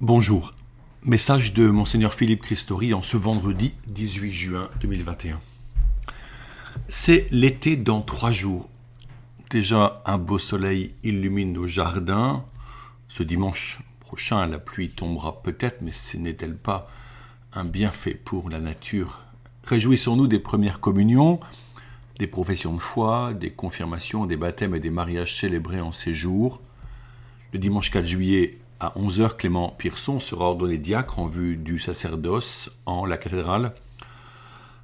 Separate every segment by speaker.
Speaker 1: Bonjour. Message de Monseigneur Philippe Christori en ce vendredi 18 juin 2021. C'est l'été dans trois jours. Déjà, un beau soleil illumine nos jardins. Ce dimanche prochain, la pluie tombera peut-être, mais ce n'est-elle pas un bienfait pour la nature? Réjouissons-nous des premières communions, des professions de foi, des confirmations, des baptêmes et des mariages célébrés en ces jours. Le dimanche 4 juillet, à 11h, Clément Pierson sera ordonné diacre en vue du sacerdoce en la cathédrale.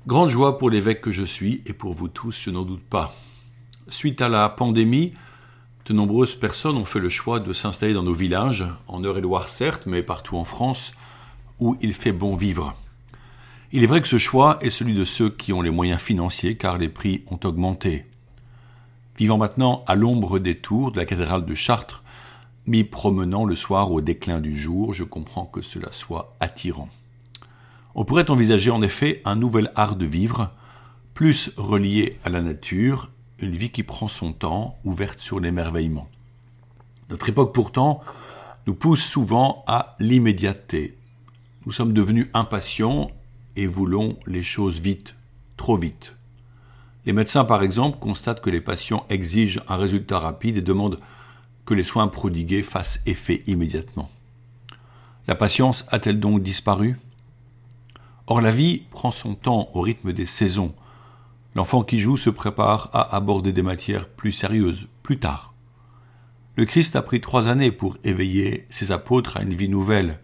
Speaker 1: Grande joie pour l'évêque que je suis et pour vous tous, je n'en doute pas. Suite à la pandémie, de nombreuses personnes ont fait le choix de s'installer dans nos villages, en Eure-et-Loire certes, mais partout en France, où il fait bon vivre. Il est vrai que ce choix est celui de ceux qui ont les moyens financiers car les prix ont augmenté. Vivant maintenant à l'ombre des tours de la cathédrale de Chartres, m'y promenant le soir au déclin du jour, je comprends que cela soit attirant. On pourrait envisager en effet un nouvel art de vivre, plus relié à la nature, une vie qui prend son temps, ouverte sur l'émerveillement. Notre époque pourtant nous pousse souvent à l'immédiateté. Nous sommes devenus impatients et voulons les choses vite, trop vite. Les médecins, par exemple, constatent que les patients exigent un résultat rapide et demandent que les soins prodigués fassent effet immédiatement. La patience a-t-elle donc disparu? Or la vie prend son temps au rythme des saisons. L'enfant qui joue se prépare à aborder des matières plus sérieuses plus tard. Le Christ a pris trois années pour éveiller ses apôtres à une vie nouvelle,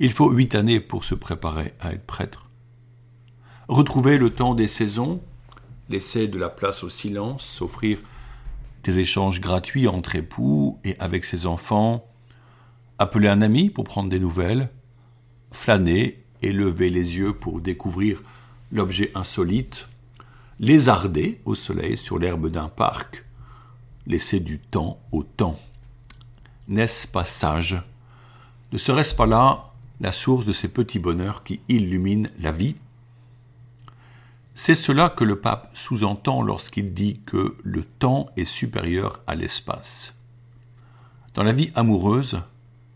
Speaker 1: il faut huit années pour se préparer à être prêtre. Retrouver le temps des saisons, laisser de la place au silence, s'offrir des échanges gratuits entre époux et avec ses enfants, appeler un ami pour prendre des nouvelles, flâner et lever les yeux pour découvrir l'objet insolite, lézarder au soleil sur l'herbe d'un parc, laisser du temps au temps. N'est-ce pas sage? Ne serait-ce pas là la source de ces petits bonheurs qui illuminent la vie? C'est cela que le pape sous-entend lorsqu'il dit que le temps est supérieur à l'espace. Dans la vie amoureuse,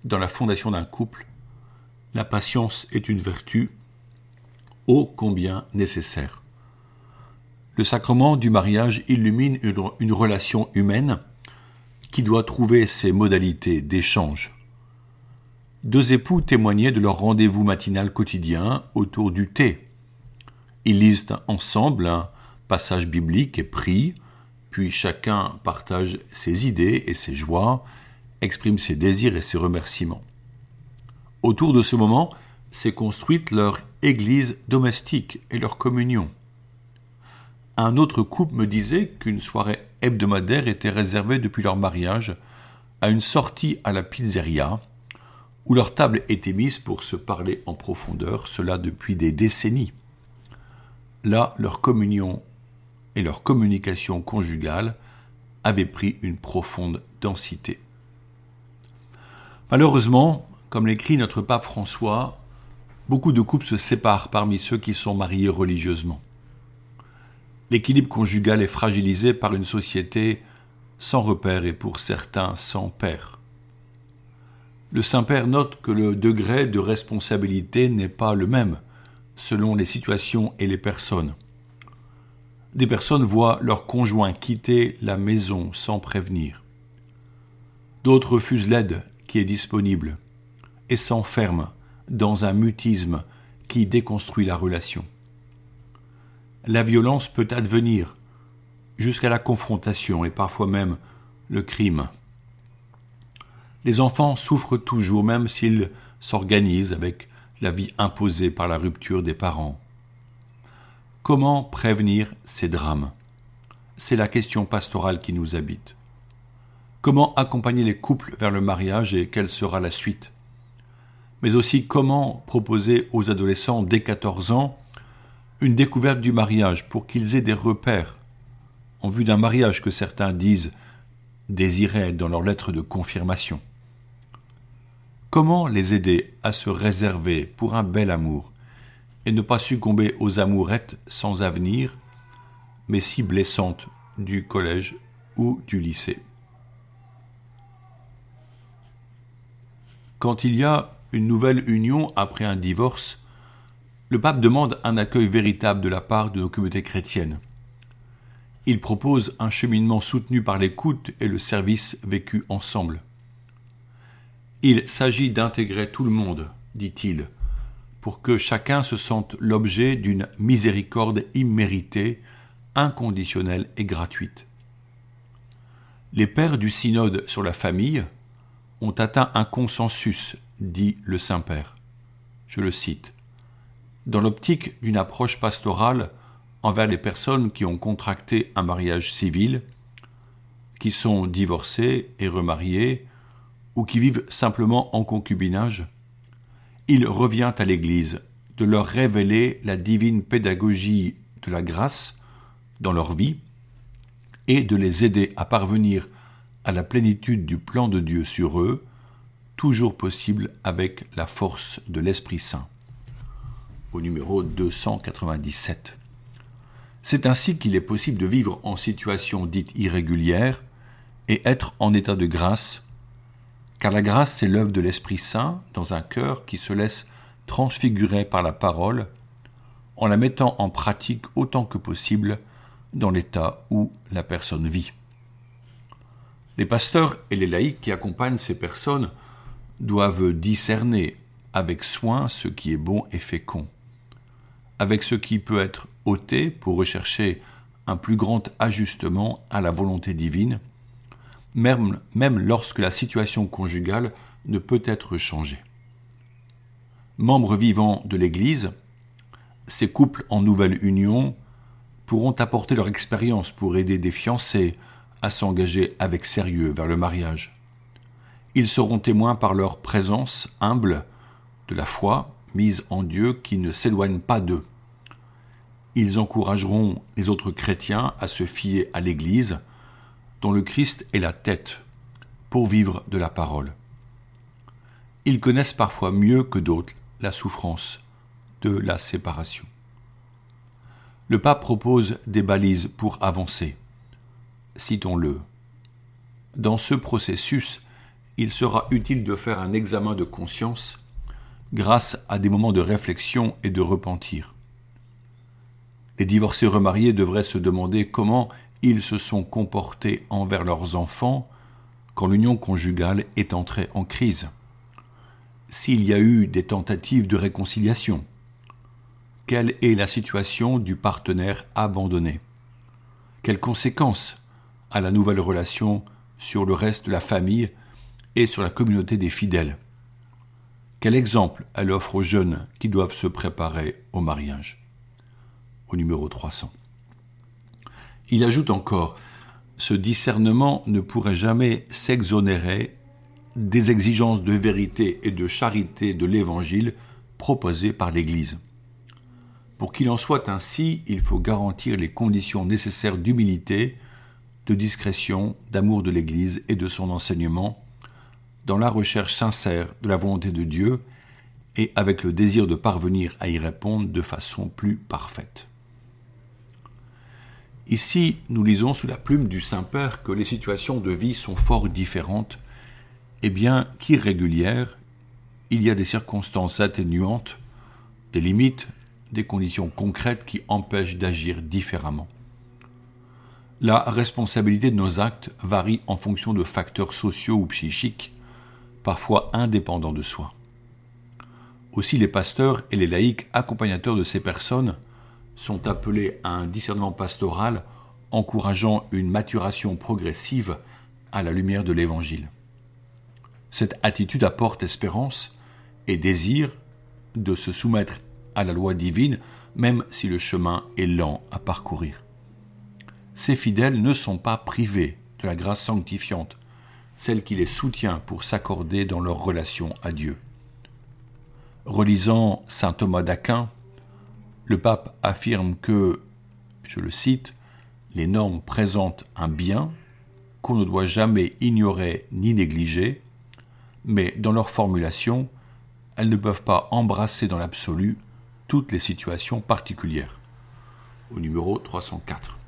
Speaker 1: dans la fondation d'un couple, la patience est une vertu ô combien nécessaire. Le sacrement du mariage illumine une, relation humaine qui doit trouver ses modalités d'échange, deux époux témoignaient de leur rendez-vous matinal quotidien autour du thé. Ils lisent ensemble un passage biblique et prient, puis chacun partage ses idées et ses joies, exprime ses désirs et ses remerciements. Autour de ce moment s'est construite leur église domestique et leur communion. Un autre couple me disait qu'une soirée hebdomadaire était réservée depuis leur mariage à une sortie à la pizzeria, où leur table était mise pour se parler en profondeur, cela depuis des décennies. Là, leur communion et leur communication conjugale avaient pris une profonde densité. Malheureusement, comme l'écrit notre pape François, beaucoup de couples se séparent parmi ceux qui sont mariés religieusement. L'équilibre conjugal est fragilisé par une société sans repère et pour certains sans père le Saint-Père note que le degré de responsabilité n'est pas le même selon les situations et les personnes. Des personnes voient leur conjoint quitter la maison sans prévenir. D'autres refusent l'aide qui est disponible et s'enferment dans un mutisme qui déconstruit la relation. La violence peut advenir jusqu'à la confrontation et parfois même le crime. Les enfants souffrent toujours, même s'ils s'organisent avec la vie imposée par la rupture des parents. Comment prévenir ces drames? C'est la question pastorale qui nous habite. Comment accompagner les couples vers le mariage et quelle sera la suite? Mais aussi comment proposer aux adolescents dès 14 ans une découverte du mariage pour qu'ils aient des repères en vue d'un mariage que certains disent désirer dans leur lettre de confirmation? Comment les aider à se réserver pour un bel amour et ne pas succomber aux amourettes sans avenir, mais si blessantes du collège ou du lycée? Quand il y a une nouvelle union après un divorce, le pape demande un accueil véritable de la part de nos communautés chrétiennes. Il propose un cheminement soutenu par l'écoute et le service vécu ensemble. Il s'agit d'intégrer tout le monde, dit-il, pour que chacun se sente l'objet d'une miséricorde imméritée, inconditionnelle et gratuite. Les pères du synode sur la famille ont atteint un consensus, dit le Saint-Père. Je le cite. Dans l'optique d'une approche pastorale envers les personnes qui ont contracté un mariage civil, qui sont divorcées et remariées, ou qui vivent simplement en concubinage, il revient à l'Église de leur révéler la divine pédagogie de la grâce dans leur vie et de les aider à parvenir à la plénitude du plan de Dieu sur eux, toujours possible avec la force de l'Esprit Saint. Au numéro 297. C'est ainsi qu'il est possible de vivre en situation dite irrégulière et être en état de grâce car la grâce, c'est l'œuvre de l'Esprit Saint dans un cœur qui se laisse transfigurer par la parole en la mettant en pratique autant que possible dans l'état où la personne vit. Les pasteurs et les laïcs qui accompagnent ces personnes doivent discerner avec soin ce qui est bon et fécond, avec ce qui peut être ôté pour rechercher un plus grand ajustement à la volonté divine, même, lorsque la situation conjugale ne peut être changée. Membres vivants de l'Église, ces couples en nouvelle union pourront apporter leur expérience pour aider des fiancés à s'engager avec sérieux vers le mariage. Ils seront témoins par leur présence humble de la foi mise en Dieu qui ne s'éloigne pas d'eux. Ils encourageront les autres chrétiens à se fier à l'Église, le Christ est la tête, pour vivre de la parole. Ils connaissent parfois mieux que d'autres la souffrance de la séparation. Le pape propose des balises pour avancer. Citons-le. Dans ce processus, il sera utile de faire un examen de conscience grâce à des moments de réflexion et de repentir. Les divorcés remariés devraient se demander comment ils se sont comportés envers leurs enfants quand l'union conjugale est entrée en crise. S'il y a eu des tentatives de réconciliation, quelle est la situation du partenaire abandonné? Quelles conséquences a la nouvelle relation sur le reste de la famille et sur la communauté des fidèles? Quel exemple elle offre aux jeunes qui doivent se préparer au mariage? Au numéro 300. Il ajoute encore Ce discernement ne pourrait jamais s'exonérer des exigences de vérité et de charité de l'Évangile proposées par l'Église. Pour qu'il en soit ainsi, il faut garantir les conditions nécessaires d'humilité, de discrétion, d'amour de l'Église et de son enseignement, dans la recherche sincère de la volonté de Dieu et avec le désir de parvenir à y répondre de façon plus parfaite. Ici, nous lisons sous la plume du Saint-Père que les situations de vie sont fort différentes, et bien qu'irrégulières, il y a des circonstances atténuantes, des limites, des conditions concrètes qui empêchent d'agir différemment. La responsabilité de nos actes varie en fonction de facteurs sociaux ou psychiques, parfois indépendants de soi. Aussi les pasteurs et les laïcs accompagnateurs de ces personnes sont appelés à un discernement pastoral encourageant une maturation progressive à la lumière de l'Évangile. Cette attitude apporte espérance et désir de se soumettre à la loi divine, même si le chemin est lent à parcourir. Ces fidèles ne sont pas privés de la grâce sanctifiante, celle qui les soutient pour s'accorder dans leur relation à Dieu. Relisant saint Thomas d'Aquin, le pape affirme que, je le cite, les normes présentent un bien qu'on ne doit jamais ignorer ni négliger, mais dans leur formulation, elles ne peuvent pas embrasser dans l'absolu toutes les situations particulières. Au numéro 304.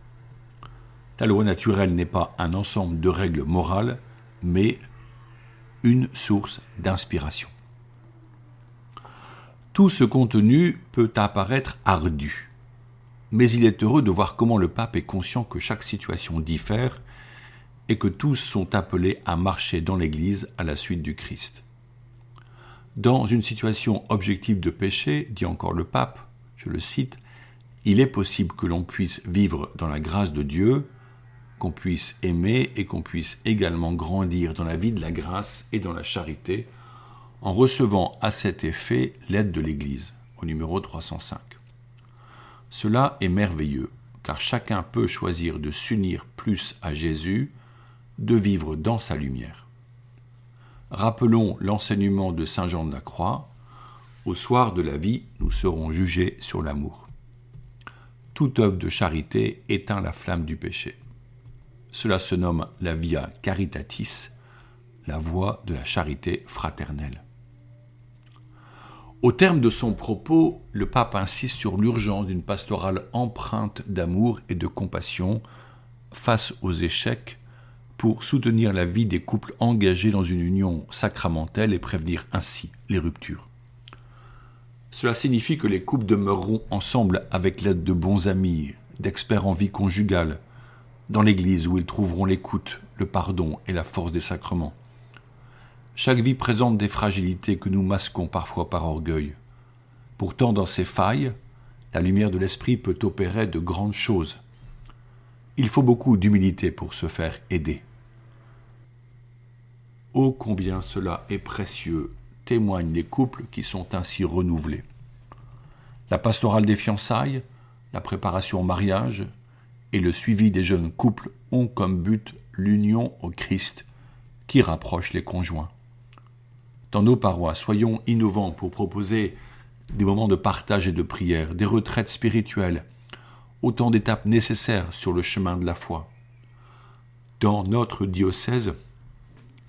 Speaker 1: La loi naturelle n'est pas un ensemble de règles morales, mais une source d'inspiration. Tout ce contenu peut apparaître ardu, mais il est heureux de voir comment le pape est conscient que chaque situation diffère et que tous sont appelés à marcher dans l'Église à la suite du Christ. Dans une situation objective de péché, dit encore le pape, je le cite, il est possible que l'on puisse vivre dans la grâce de Dieu, qu'on puisse aimer et qu'on puisse également grandir dans la vie de la grâce et dans la charité, en recevant à cet effet l'aide de l'Église, au numéro 305. Cela est merveilleux, car chacun peut choisir de s'unir plus à Jésus, de vivre dans sa lumière. Rappelons l'enseignement de Saint Jean de la Croix, au soir de la vie, nous serons jugés sur l'amour. Toute œuvre de charité éteint la flamme du péché. Cela se nomme la via caritatis, la voie de la charité fraternelle. Au terme de son propos, le pape insiste sur l'urgence d'une pastorale empreinte d'amour et de compassion face aux échecs pour soutenir la vie des couples engagés dans une union sacramentelle et prévenir ainsi les ruptures. Cela signifie que les couples demeureront ensemble avec l'aide de bons amis, d'experts en vie conjugale, dans l'Église où ils trouveront l'écoute, le pardon et la force des sacrements. Chaque vie présente des fragilités que nous masquons parfois par orgueil. Pourtant, dans ces failles, la lumière de l'Esprit peut opérer de grandes choses. Il faut beaucoup d'humilité pour se faire aider. Ô combien cela est précieux, témoignent les couples qui sont ainsi renouvelés. La pastorale des fiançailles, la préparation au mariage et le suivi des jeunes couples ont comme but l'union au Christ qui rapproche les conjoints. Dans nos paroisses, soyons innovants pour proposer des moments de partage et de prière, des retraites spirituelles, autant d'étapes nécessaires sur le chemin de la foi. Dans notre diocèse,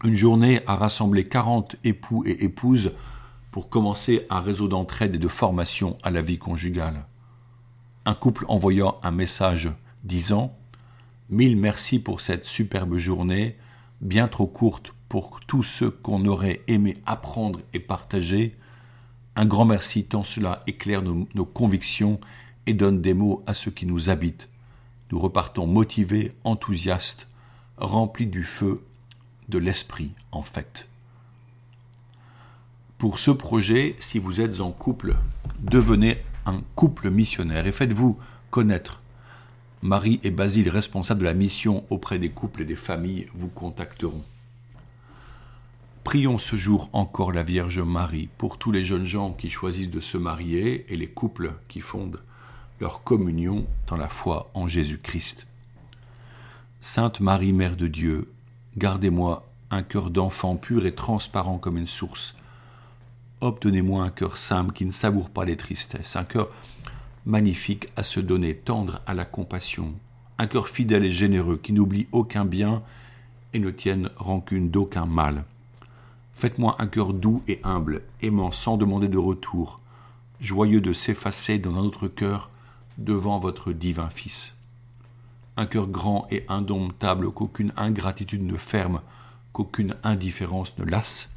Speaker 1: une journée a rassemblé 40 époux et épouses pour commencer un réseau d'entraide et de formation à la vie conjugale. Un couple envoyant un message disant Mille merci pour cette superbe journée, bien trop courte pour tout ce qu'on aurait aimé apprendre et partager. Un grand merci tant cela éclaire nos, nos convictions et donne des mots à ceux qui nous habitent. Nous repartons motivés, enthousiastes, remplis du feu de l'esprit en fait. Pour ce projet, si vous êtes en couple, devenez un couple missionnaire et faites-vous connaître. Marie et Basile, responsables de la mission auprès des couples et des familles, vous contacteront. Prions ce jour encore la Vierge Marie pour tous les jeunes gens qui choisissent de se marier et les couples qui fondent leur communion dans la foi en Jésus-Christ. Sainte Marie, Mère de Dieu, gardez-moi un cœur d'enfant pur et transparent comme une source. Obtenez-moi un cœur simple qui ne savoure pas les tristesses, un cœur magnifique à se donner, tendre à la compassion, un cœur fidèle et généreux qui n'oublie aucun bien et ne tienne rancune d'aucun mal. Faites-moi un cœur doux et humble, aimant sans demander de retour, joyeux de s'effacer dans un autre cœur devant votre divin Fils. Un cœur grand et indomptable qu'aucune ingratitude ne ferme, qu'aucune indifférence ne lasse.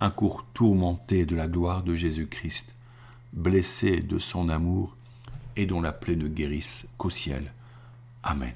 Speaker 1: Un cours tourmenté de la gloire de Jésus-Christ, blessé de son amour et dont la plaie ne guérisse qu'au ciel. Amen.